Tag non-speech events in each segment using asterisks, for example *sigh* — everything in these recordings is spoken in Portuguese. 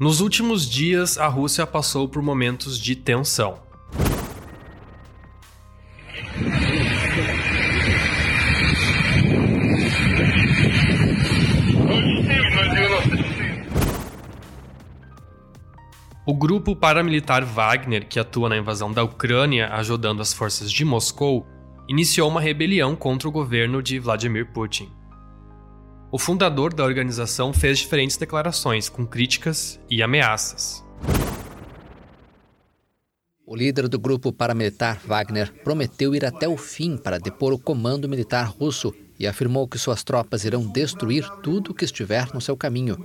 Nos últimos dias, a Rússia passou por momentos de tensão. O grupo paramilitar Wagner, que atua na invasão da Ucrânia ajudando as forças de Moscou, iniciou uma rebelião contra o governo de Vladimir Putin. O fundador da organização fez diferentes declarações com críticas e ameaças. O líder do grupo paramilitar Wagner prometeu ir até o fim para depor o comando militar russo e afirmou que suas tropas irão destruir tudo que estiver no seu caminho.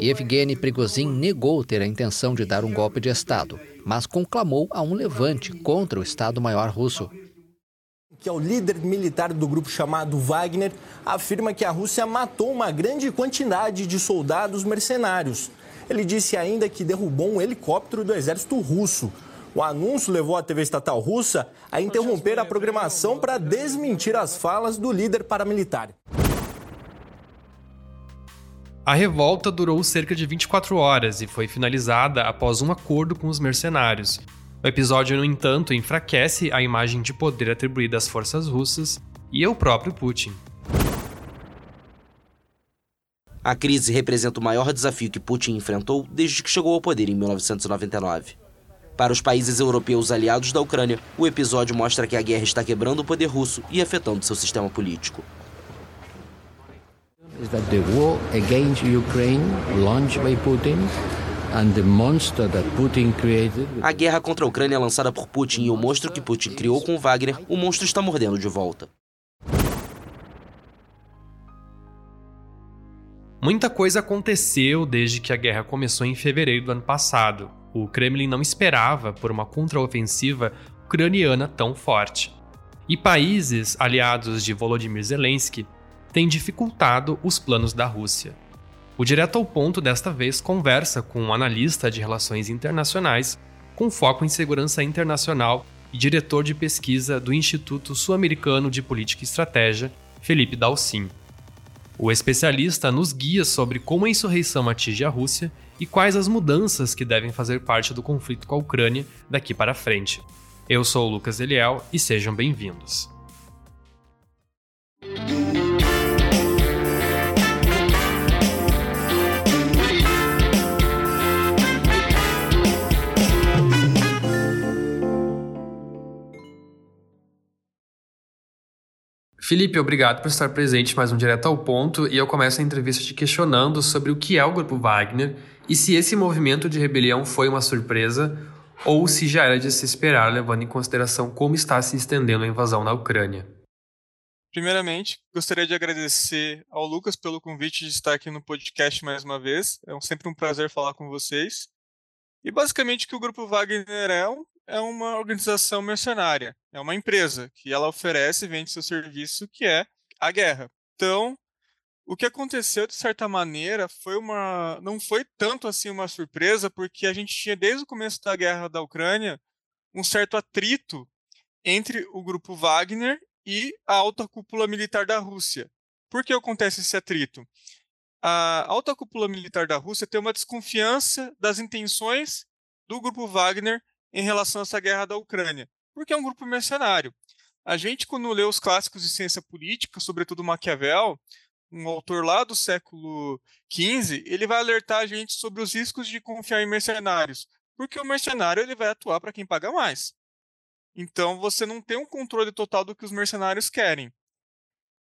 Evgeny Prigozhin negou ter a intenção de dar um golpe de Estado, mas conclamou a um levante contra o Estado-Maior russo que é o líder militar do grupo chamado Wagner, afirma que a Rússia matou uma grande quantidade de soldados mercenários. Ele disse ainda que derrubou um helicóptero do exército russo. O anúncio levou a TV estatal russa a interromper a programação para desmentir as falas do líder paramilitar. A revolta durou cerca de 24 horas e foi finalizada após um acordo com os mercenários, o episódio, no entanto, enfraquece a imagem de poder atribuída às forças russas e ao próprio Putin. A crise representa o maior desafio que Putin enfrentou desde que chegou ao poder em 1999. Para os países europeus aliados da Ucrânia, o episódio mostra que a guerra está quebrando o poder russo e afetando seu sistema político. Is that the war against Ukraine launched by Putin a guerra contra a Ucrânia lançada por Putin e o monstro que Putin criou com Wagner, o monstro está mordendo de volta. Muita coisa aconteceu desde que a guerra começou em fevereiro do ano passado. O Kremlin não esperava por uma contraofensiva ucraniana tão forte. E países aliados de Volodymyr Zelensky têm dificultado os planos da Rússia. O Direto ao Ponto desta vez conversa com um analista de relações internacionais com foco em segurança internacional e diretor de pesquisa do Instituto Sul-Americano de Política e Estratégia, Felipe Dalcin. O especialista nos guia sobre como a insurreição atinge a Rússia e quais as mudanças que devem fazer parte do conflito com a Ucrânia daqui para frente. Eu sou o Lucas Eliel e sejam bem-vindos. Felipe, obrigado por estar presente mais um Direto ao Ponto e eu começo a entrevista te questionando sobre o que é o Grupo Wagner e se esse movimento de rebelião foi uma surpresa ou se já era de se esperar, levando em consideração como está se estendendo a invasão na Ucrânia. Primeiramente, gostaria de agradecer ao Lucas pelo convite de estar aqui no podcast mais uma vez. É sempre um prazer falar com vocês. E basicamente o que o Grupo Wagner é um é uma organização mercenária, é uma empresa que ela oferece e vende seu serviço, que é a guerra. Então, o que aconteceu de certa maneira foi uma não foi tanto assim uma surpresa, porque a gente tinha desde o começo da guerra da Ucrânia um certo atrito entre o grupo Wagner e a alta cúpula militar da Rússia. Por que acontece esse atrito? A alta cúpula militar da Rússia tem uma desconfiança das intenções do grupo Wagner em relação a essa guerra da Ucrânia, porque é um grupo mercenário. A gente, quando lê os clássicos de ciência política, sobretudo Maquiavel, um autor lá do século XV, ele vai alertar a gente sobre os riscos de confiar em mercenários, porque o mercenário ele vai atuar para quem paga mais. Então você não tem um controle total do que os mercenários querem.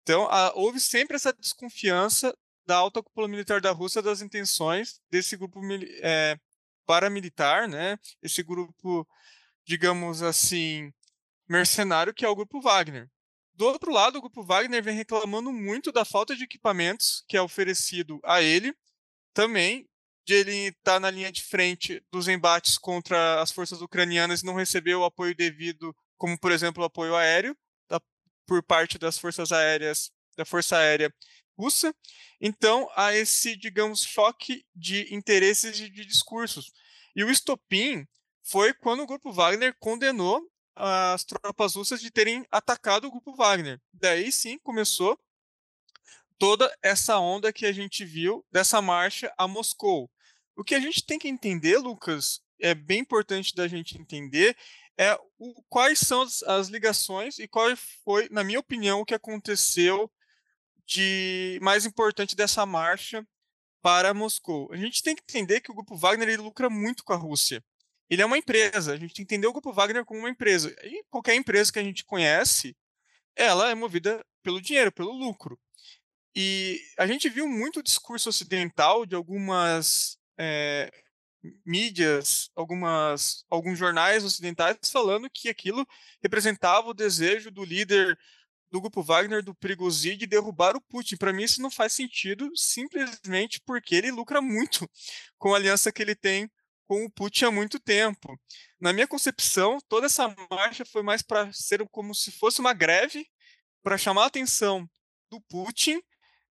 Então a, houve sempre essa desconfiança da alta cúpula militar da Rússia das intenções desse grupo é, paramilitar, né? Esse grupo, digamos assim, mercenário que é o grupo Wagner. Do outro lado, o grupo Wagner vem reclamando muito da falta de equipamentos que é oferecido a ele, também de ele estar tá na linha de frente dos embates contra as forças ucranianas e não receber o apoio devido, como por exemplo o apoio aéreo da, por parte das forças aéreas da Força Aérea russa. Então, há esse, digamos, choque de interesses e de discursos. E o estopim foi quando o grupo Wagner condenou as tropas russas de terem atacado o grupo Wagner. Daí sim começou toda essa onda que a gente viu dessa marcha a Moscou. O que a gente tem que entender, Lucas, é bem importante da gente entender, é o, quais são as, as ligações e qual foi, na minha opinião, o que aconteceu de mais importante dessa marcha para Moscou. A gente tem que entender que o grupo Wagner ele lucra muito com a Rússia. Ele é uma empresa, a gente tem que entender o grupo Wagner como uma empresa. E qualquer empresa que a gente conhece, ela é movida pelo dinheiro, pelo lucro. E a gente viu muito discurso ocidental de algumas é, mídias, algumas, alguns jornais ocidentais falando que aquilo representava o desejo do líder do grupo Wagner, do Prigozhin, de derrubar o Putin. Para mim isso não faz sentido, simplesmente porque ele lucra muito *laughs* com a aliança que ele tem com o Putin há muito tempo. Na minha concepção, toda essa marcha foi mais para ser como se fosse uma greve para chamar a atenção do Putin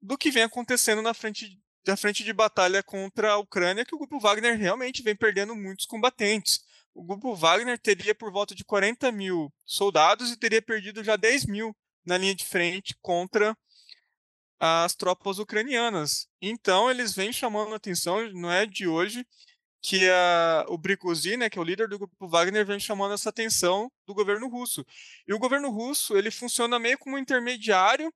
do que vem acontecendo na frente da frente de batalha contra a Ucrânia, que o grupo Wagner realmente vem perdendo muitos combatentes. O grupo Wagner teria por volta de 40 mil soldados e teria perdido já 10 mil na linha de frente contra as tropas ucranianas. Então, eles vêm chamando a atenção, não é de hoje, que a, o Prigozhin, né, que é o líder do grupo Wagner, vem chamando essa atenção do governo russo. E o governo russo ele funciona meio como um intermediário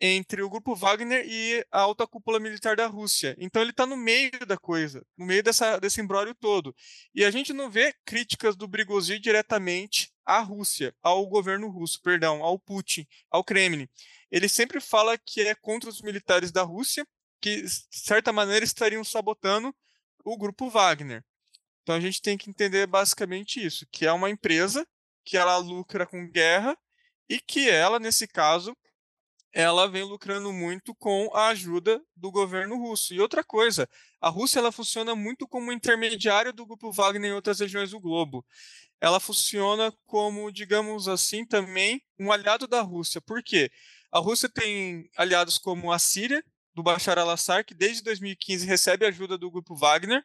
entre o grupo Wagner e a alta cúpula militar da Rússia. Então ele está no meio da coisa, no meio dessa, desse embrólio todo. E a gente não vê críticas do Prigozhin diretamente à Rússia, ao governo russo, perdão, ao Putin, ao Kremlin. Ele sempre fala que é contra os militares da Rússia, que de certa maneira estariam sabotando o grupo Wagner. Então a gente tem que entender basicamente isso, que é uma empresa que ela lucra com guerra e que ela, nesse caso, ela vem lucrando muito com a ajuda do governo russo. E outra coisa, a Rússia ela funciona muito como intermediário do grupo Wagner em outras regiões do globo. Ela funciona como, digamos assim, também um aliado da Rússia. Por quê? A Rússia tem aliados como a Síria, do Bashar al-Assad, que desde 2015 recebe ajuda do grupo Wagner.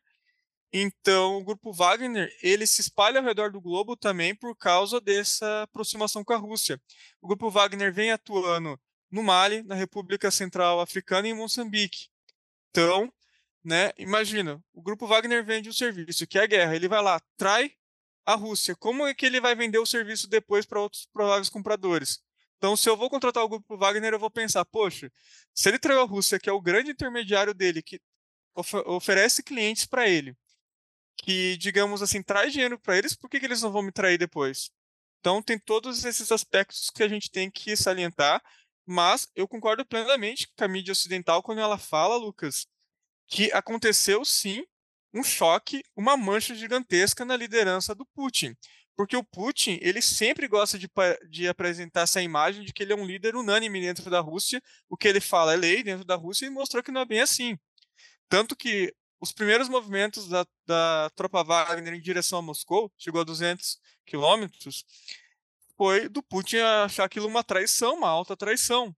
Então, o grupo Wagner, ele se espalha ao redor do globo também por causa dessa aproximação com a Rússia. O grupo Wagner vem atuando no Mali, na República Central Africana e em Moçambique. Então, né, imagina, o grupo Wagner vende o serviço, que é a guerra, ele vai lá, trai a Rússia. Como é que ele vai vender o serviço depois para outros prováveis compradores? Então, se eu vou contratar o grupo Wagner, eu vou pensar, poxa, se ele traiu a Rússia, que é o grande intermediário dele, que oferece clientes para ele, que, digamos assim, traz dinheiro para eles, por que, que eles não vão me trair depois? Então, tem todos esses aspectos que a gente tem que salientar mas eu concordo plenamente com a mídia ocidental quando ela fala, Lucas, que aconteceu sim um choque, uma mancha gigantesca na liderança do Putin. Porque o Putin, ele sempre gosta de, de apresentar essa imagem de que ele é um líder unânime dentro da Rússia, o que ele fala é lei dentro da Rússia e mostrou que não é bem assim. Tanto que os primeiros movimentos da, da tropa Wagner em direção a Moscou, chegou a 200 quilômetros, foi do Putin achar aquilo uma traição, uma alta traição.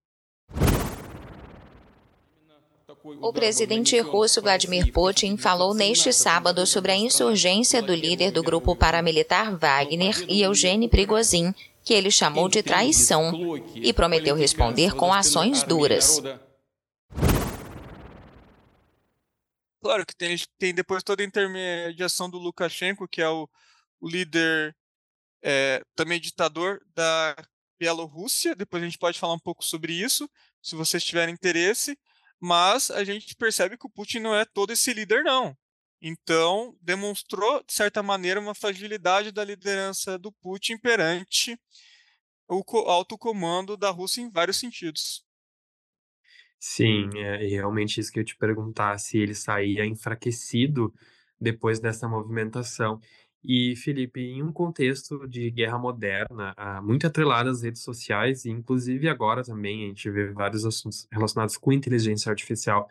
O presidente russo Vladimir Putin falou neste sábado sobre a insurgência do líder do grupo paramilitar Wagner e Eugênio Prigozhin, que ele chamou de traição, e prometeu responder com ações duras. Claro que tem, tem depois toda a intermediação do Lukashenko, que é o, o líder é, também ditador da Bielorrússia. Depois a gente pode falar um pouco sobre isso, se vocês tiverem interesse. Mas a gente percebe que o Putin não é todo esse líder, não. Então, demonstrou, de certa maneira, uma fragilidade da liderança do Putin perante o alto comando da Rússia em vários sentidos. Sim, é realmente isso que eu te perguntar, se ele saía enfraquecido depois dessa movimentação. E, Felipe, em um contexto de guerra moderna, ah, muito atrelado às redes sociais, e inclusive agora também a gente vê vários assuntos relacionados com inteligência artificial,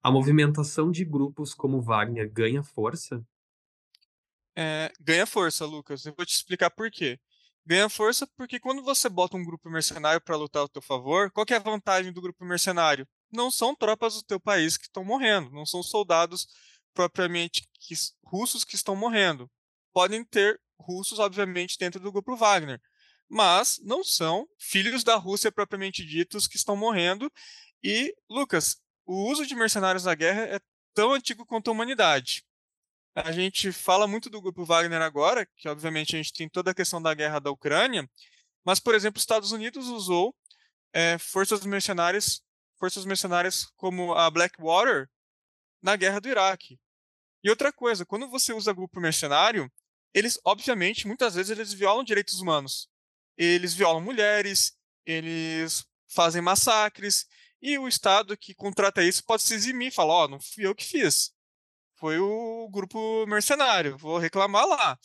a movimentação de grupos como Wagner ganha força? É, ganha força, Lucas. Eu vou te explicar por quê. Ganha força porque quando você bota um grupo mercenário para lutar ao teu favor, qual é a vantagem do grupo mercenário? Não são tropas do teu país que estão morrendo, não são soldados propriamente que, russos que estão morrendo podem ter russos, obviamente, dentro do grupo Wagner, mas não são filhos da Rússia propriamente ditos que estão morrendo. E, Lucas, o uso de mercenários na guerra é tão antigo quanto a humanidade. a gente fala muito do grupo Wagner agora, que obviamente a gente tem toda a questão da guerra da Ucrânia, mas, por exemplo, os Estados Unidos usou é, forças mercenárias, forças mercenárias como a Blackwater na guerra do Iraque. E outra coisa, quando você usa grupo mercenário, eles, obviamente, muitas vezes eles violam direitos humanos. Eles violam mulheres, eles fazem massacres, e o Estado que contrata isso pode se eximir falar: Ó, oh, não fui eu que fiz. Foi o grupo mercenário, vou reclamar lá.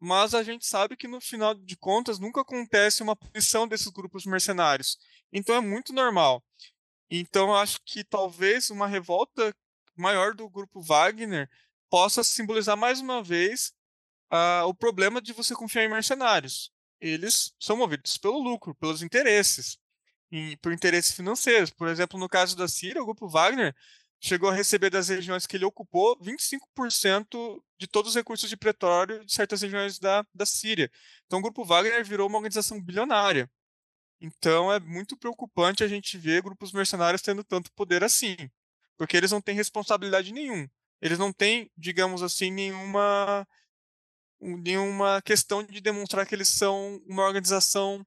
Mas a gente sabe que no final de contas nunca acontece uma punição desses grupos mercenários. Então é muito normal. Então eu acho que talvez uma revolta maior do grupo Wagner possa simbolizar mais uma vez uh, o problema de você confiar em mercenários. Eles são movidos pelo lucro, pelos interesses, por interesses financeiros. Por exemplo, no caso da Síria, o grupo Wagner chegou a receber das regiões que ele ocupou 25% de todos os recursos de petróleo de certas regiões da, da Síria. Então, o grupo Wagner virou uma organização bilionária. Então, é muito preocupante a gente ver grupos mercenários tendo tanto poder assim, porque eles não têm responsabilidade nenhum. Eles não têm, digamos assim, nenhuma nenhuma questão de demonstrar que eles são uma organização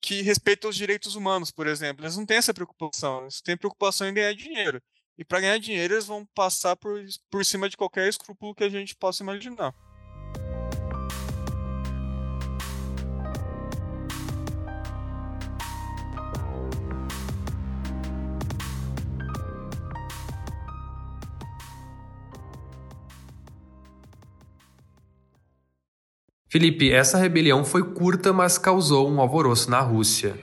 que respeita os direitos humanos, por exemplo. Eles não têm essa preocupação, eles têm preocupação em ganhar dinheiro. E para ganhar dinheiro, eles vão passar por, por cima de qualquer escrúpulo que a gente possa imaginar. Felipe, essa rebelião foi curta, mas causou um alvoroço na Rússia.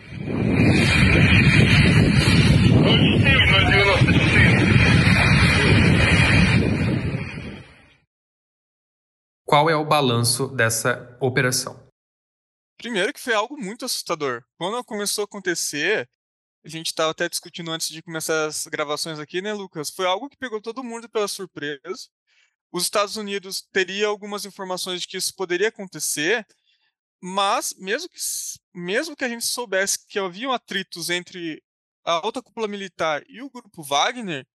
Qual é o balanço dessa operação? Primeiro que foi algo muito assustador. Quando começou a acontecer, a gente estava até discutindo antes de começar as gravações aqui, né, Lucas? Foi algo que pegou todo mundo pela surpresa os Estados Unidos teria algumas informações de que isso poderia acontecer, mas mesmo que, mesmo que a gente soubesse que haviam atritos entre a alta cúpula militar e o grupo Wagner,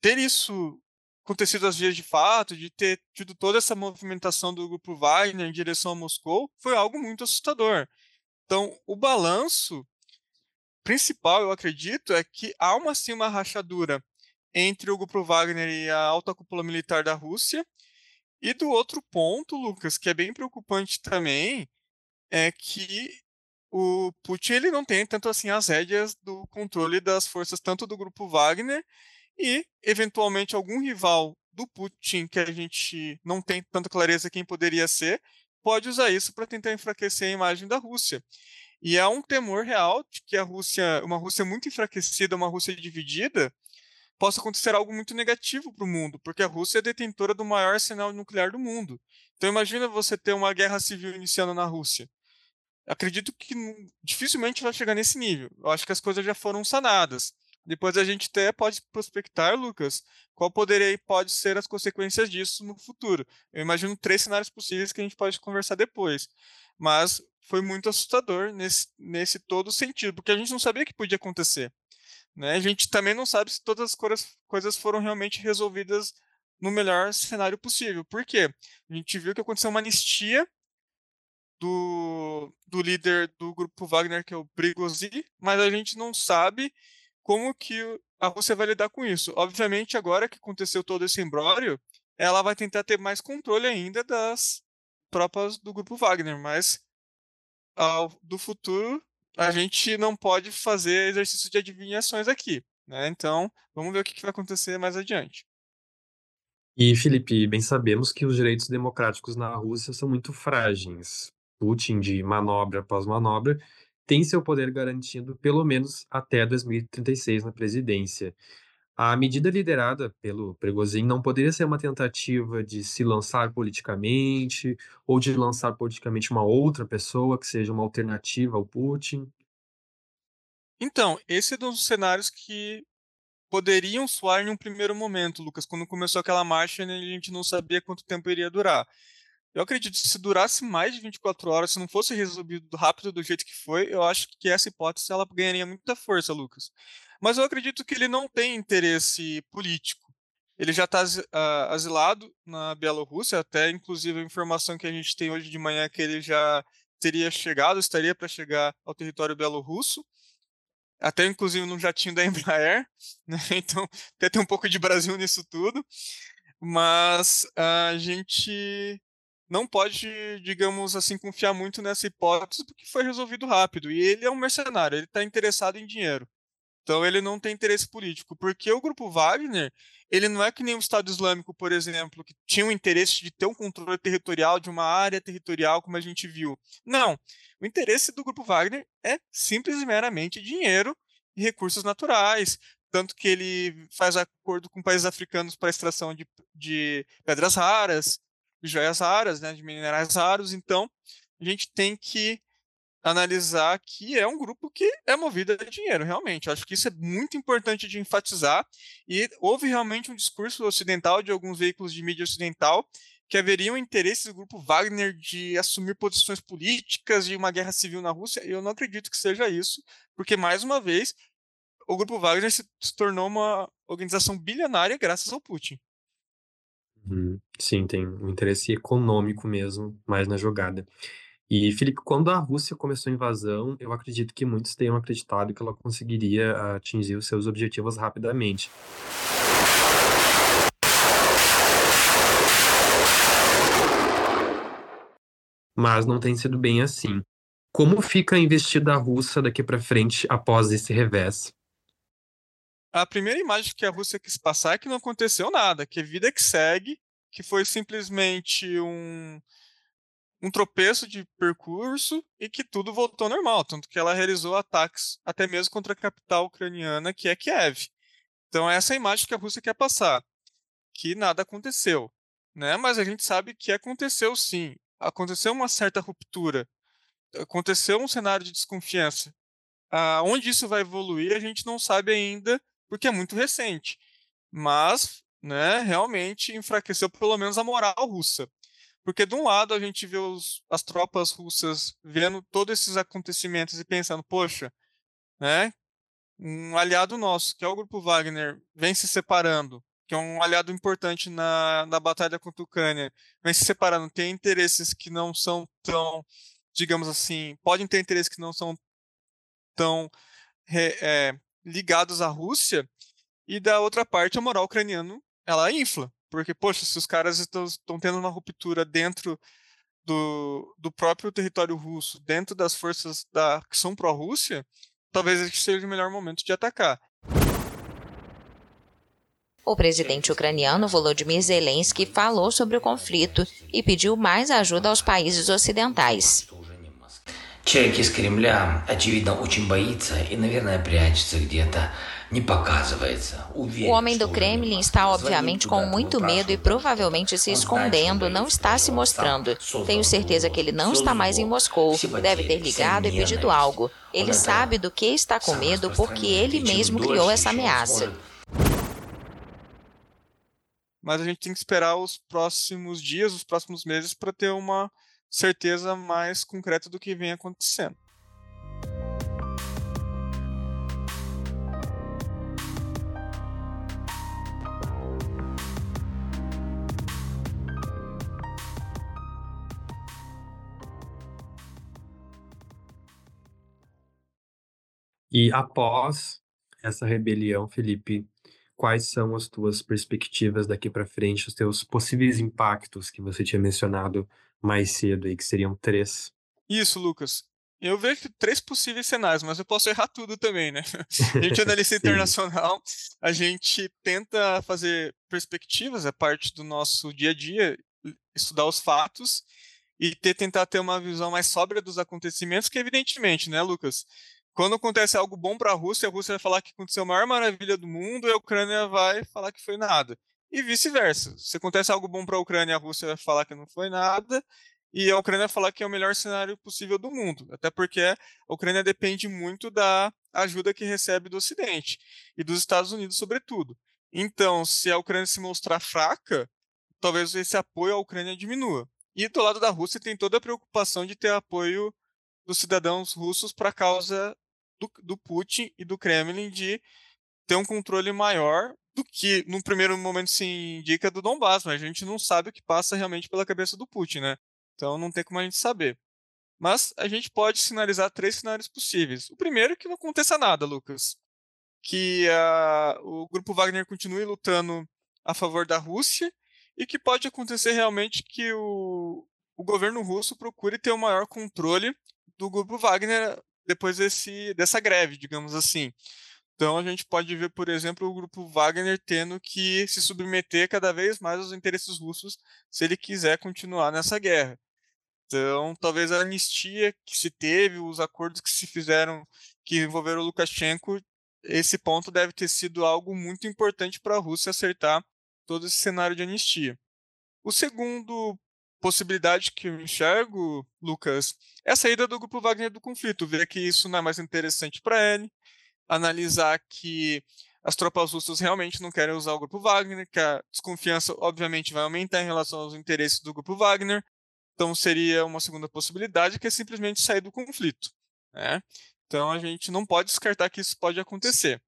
ter isso acontecido às vias de fato, de ter tido toda essa movimentação do grupo Wagner em direção a Moscou, foi algo muito assustador. Então, o balanço principal, eu acredito, é que há uma, sim, uma rachadura entre o grupo Wagner e a alta cúpula militar da Rússia. E do outro ponto, Lucas, que é bem preocupante também, é que o Putin ele não tem tanto assim as rédeas do controle das forças tanto do grupo Wagner e eventualmente algum rival do Putin que a gente não tem tanta clareza quem poderia ser, pode usar isso para tentar enfraquecer a imagem da Rússia. E há um temor real de que a Rússia, uma Rússia muito enfraquecida, uma Rússia dividida, possa acontecer algo muito negativo para o mundo, porque a Rússia é detentora do maior arsenal nuclear do mundo. Então imagina você ter uma guerra civil iniciando na Rússia. Acredito que dificilmente vai chegar nesse nível. Eu acho que as coisas já foram sanadas. Depois a gente até pode prospectar, Lucas, qual poderia pode ser as consequências disso no futuro. Eu imagino três cenários possíveis que a gente pode conversar depois. Mas foi muito assustador nesse, nesse todo sentido, porque a gente não sabia que podia acontecer. Né? A gente também não sabe se todas as coisas foram realmente resolvidas no melhor cenário possível. Por quê? A gente viu que aconteceu uma anistia do, do líder do grupo Wagner, que é o Prigozhin, mas a gente não sabe como que a Rússia vai lidar com isso. Obviamente, agora que aconteceu todo esse embrólio, ela vai tentar ter mais controle ainda das tropas do grupo Wagner, mas ao, do futuro a gente não pode fazer exercício de adivinhações aqui. Né? Então, vamos ver o que vai acontecer mais adiante. E, Felipe, bem sabemos que os direitos democráticos na Rússia são muito frágeis. Putin, de manobra após manobra, tem seu poder garantido pelo menos até 2036 na presidência. A medida liderada pelo Prigozhin não poderia ser uma tentativa de se lançar politicamente ou de lançar politicamente uma outra pessoa que seja uma alternativa ao Putin? Então, esse é um dos cenários que poderiam soar em um primeiro momento, Lucas. Quando começou aquela marcha, né, a gente não sabia quanto tempo iria durar. Eu acredito que se durasse mais de 24 horas, se não fosse resolvido rápido do jeito que foi, eu acho que essa hipótese ela ganharia muita força, Lucas. Mas eu acredito que ele não tem interesse político. ele já está uh, asilado na Bielorrússia, até inclusive a informação que a gente tem hoje de manhã é que ele já teria chegado, estaria para chegar ao território bielorrusso, até inclusive no jatinho da *laughs* Embraer, né? então até tem um pouco de Brasil nisso tudo, mas a gente não pode, digamos assim, confiar muito nessa hipótese porque foi resolvido rápido, e ele é um mercenário, ele está interessado em dinheiro. Então ele não tem interesse político, porque o grupo Wagner, ele não é que nem o Estado Islâmico, por exemplo, que tinha o interesse de ter um controle territorial de uma área territorial, como a gente viu. Não. O interesse do grupo Wagner é simples e meramente dinheiro e recursos naturais. Tanto que ele faz acordo com países africanos para extração de, de pedras raras, de joias raras, né, de minerais raros. Então, a gente tem que analisar que é um grupo que é movido a dinheiro, realmente. acho que isso é muito importante de enfatizar. E houve realmente um discurso ocidental de alguns veículos de mídia ocidental que haveria um interesse do grupo Wagner de assumir posições políticas de uma guerra civil na Rússia. Eu não acredito que seja isso, porque, mais uma vez, o grupo Wagner se tornou uma organização bilionária graças ao Putin. Uhum. Sim, tem um interesse econômico mesmo, mais na jogada. E, Felipe, quando a Rússia começou a invasão, eu acredito que muitos tenham acreditado que ela conseguiria atingir os seus objetivos rapidamente. Mas não tem sido bem assim. Como fica a investida russa daqui para frente após esse revés? A primeira imagem que a Rússia quis passar é que não aconteceu nada, que vida que segue, que foi simplesmente um, um tropeço de percurso e que tudo voltou ao normal, tanto que ela realizou ataques até mesmo contra a capital ucraniana, que é Kiev. Então essa é a imagem que a Rússia quer passar, que nada aconteceu, né? Mas a gente sabe que aconteceu sim, aconteceu uma certa ruptura, aconteceu um cenário de desconfiança. Aonde isso vai evoluir a gente não sabe ainda, porque é muito recente. Mas, né, realmente enfraqueceu pelo menos a moral russa. Porque, de um lado, a gente vê os, as tropas russas vendo todos esses acontecimentos e pensando, poxa, né, um aliado nosso, que é o Grupo Wagner, vem se separando, que é um aliado importante na, na batalha contra a Ucrânia, vem se separando, tem interesses que não são tão, digamos assim, podem ter interesses que não são tão é, ligados à Rússia, e da outra parte, a moral ucraniana, ela infla. Porque, poxa, se os caras estão tendo uma ruptura dentro do, do próprio território russo, dentro das forças da, que são pró-Rússia, talvez este seja o melhor momento de atacar. O presidente ucraniano Volodymyr Zelensky falou sobre o conflito e pediu mais ajuda aos países ocidentais. Человек из Кремля, очевидно, очень боится и, наверное, прячется где-то o homem do Kremlin está, obviamente, com muito medo e provavelmente se escondendo, não está se mostrando. Tenho certeza que ele não está mais em Moscou. Deve ter ligado e pedido algo. Ele sabe do que está com medo porque ele mesmo criou essa ameaça. Mas a gente tem que esperar os próximos dias, os próximos meses, para ter uma certeza mais concreta do que vem acontecendo. E após essa rebelião, Felipe, quais são as tuas perspectivas daqui para frente, os teus possíveis impactos que você tinha mencionado mais cedo aí, que seriam três? Isso, Lucas. Eu vejo três possíveis cenários, mas eu posso errar tudo também, né? *laughs* A gente *laughs* analista internacional, a gente tenta fazer perspectivas, é parte do nosso dia a dia, estudar os fatos e ter, tentar ter uma visão mais sóbria dos acontecimentos, que evidentemente, né, Lucas? quando acontece algo bom para a Rússia, a Rússia vai falar que aconteceu a maior maravilha do mundo e a Ucrânia vai falar que foi nada. E vice-versa. Se acontece algo bom para a Ucrânia, a Rússia vai falar que não foi nada e a Ucrânia falar que é o melhor cenário possível do mundo. Até porque a Ucrânia depende muito da ajuda que recebe do Ocidente e dos Estados Unidos, sobretudo. Então, se a Ucrânia se mostrar fraca, talvez esse apoio à Ucrânia diminua. E do lado da Rússia tem toda a preocupação de ter apoio dos cidadãos russos para a causa do, do Putin e do Kremlin de ter um controle maior do que num primeiro momento se indica do Donbass, mas a gente não sabe o que passa realmente pela cabeça do Putin, né? Então não tem como a gente saber. Mas a gente pode sinalizar três cenários possíveis. O primeiro é que não aconteça nada, Lucas. Que uh, o grupo Wagner continue lutando a favor da Rússia e que pode acontecer realmente que o, o governo russo procure ter o maior controle do grupo Wagner depois desse, dessa greve, digamos assim. Então a gente pode ver, por exemplo, o grupo Wagner tendo que se submeter cada vez mais aos interesses russos se ele quiser continuar nessa guerra. Então, talvez a anistia que se teve, os acordos que se fizeram que envolveram o Lukashenko, esse ponto deve ter sido algo muito importante para a Rússia acertar todo esse cenário de anistia. O segundo possibilidade que eu enxergo, Lucas, é a saída do grupo Wagner do conflito, ver que isso não é mais interessante para ele, analisar que as tropas russas realmente não querem usar o grupo Wagner, que a desconfiança obviamente vai aumentar em relação aos interesses do grupo Wagner. Então seria uma segunda possibilidade que é simplesmente sair do conflito. Né? Então a gente não pode descartar que isso pode acontecer.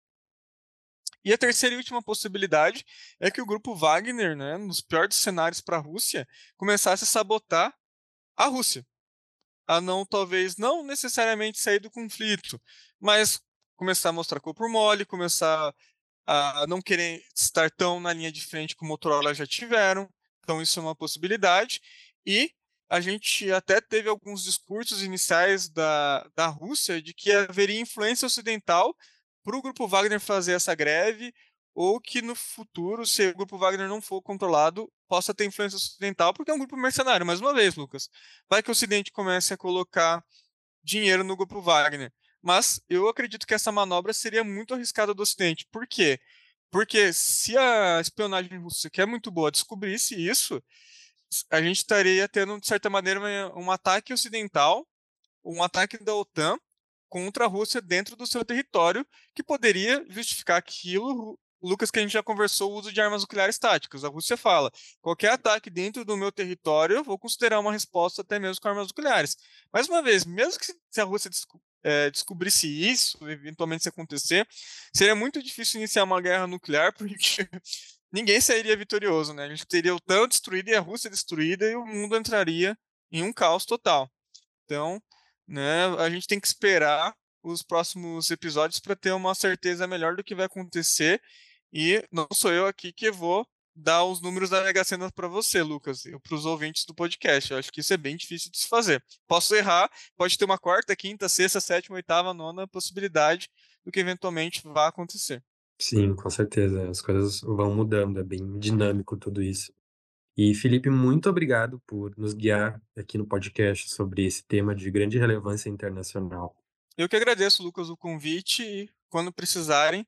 E a terceira e última possibilidade é que o grupo Wagner, né, nos piores cenários para a Rússia, começasse a sabotar a Rússia. A não, talvez, não necessariamente sair do conflito, mas começar a mostrar corpo mole, começar a não querer estar tão na linha de frente como Motorola já tiveram. Então, isso é uma possibilidade. E a gente até teve alguns discursos iniciais da, da Rússia de que haveria influência ocidental para o Grupo Wagner fazer essa greve, ou que no futuro, se o Grupo Wagner não for controlado, possa ter influência ocidental, porque é um grupo mercenário. Mais uma vez, Lucas, vai que o Ocidente comece a colocar dinheiro no Grupo Wagner. Mas eu acredito que essa manobra seria muito arriscada do Ocidente. Por quê? Porque se a espionagem russa, que é muito boa, descobrisse isso, a gente estaria tendo, de certa maneira, um ataque ocidental, um ataque da OTAN contra a Rússia dentro do seu território, que poderia justificar aquilo Lucas, que a gente já conversou o uso de armas nucleares táticas. A Rússia fala: qualquer ataque dentro do meu território, eu vou considerar uma resposta até mesmo com armas nucleares. Mais uma vez, mesmo que se a Rússia é, descobrisse isso, eventualmente se acontecer, seria muito difícil iniciar uma guerra nuclear, *laughs* porque ninguém sairia vitorioso, né? A gente teria o TAN destruído e a Rússia destruída e o mundo entraria em um caos total. Então, né, a gente tem que esperar os próximos episódios para ter uma certeza melhor do que vai acontecer e não sou eu aqui que vou dar os números da Mega Sena para você, Lucas, e para os ouvintes do podcast. Eu acho que isso é bem difícil de se fazer. Posso errar, pode ter uma quarta, quinta, sexta, sétima, oitava, nona possibilidade do que eventualmente vá acontecer. Sim, com certeza. As coisas vão mudando, é bem dinâmico tudo isso. E Felipe, muito obrigado por nos guiar aqui no podcast sobre esse tema de grande relevância internacional. Eu que agradeço, Lucas, o convite e quando precisarem,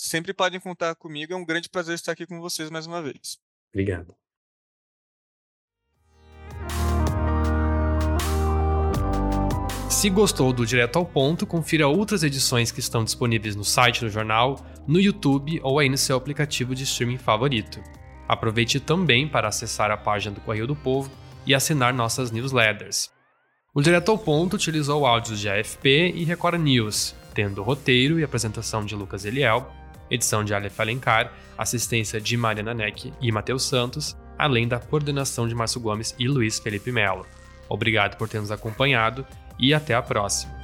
Sempre podem contar comigo. É um grande prazer estar aqui com vocês mais uma vez. Obrigado. Se gostou do Direto ao Ponto, confira outras edições que estão disponíveis no site do jornal, no YouTube ou aí no seu aplicativo de streaming favorito. Aproveite também para acessar a página do Correio do Povo e assinar nossas newsletters. O Direto ao Ponto utilizou áudios de AFP e Record News, tendo roteiro e apresentação de Lucas Eliel, edição de Aleph Alencar, assistência de Mariana Neck e Matheus Santos, além da coordenação de Márcio Gomes e Luiz Felipe Melo. Obrigado por ter nos acompanhado e até a próxima.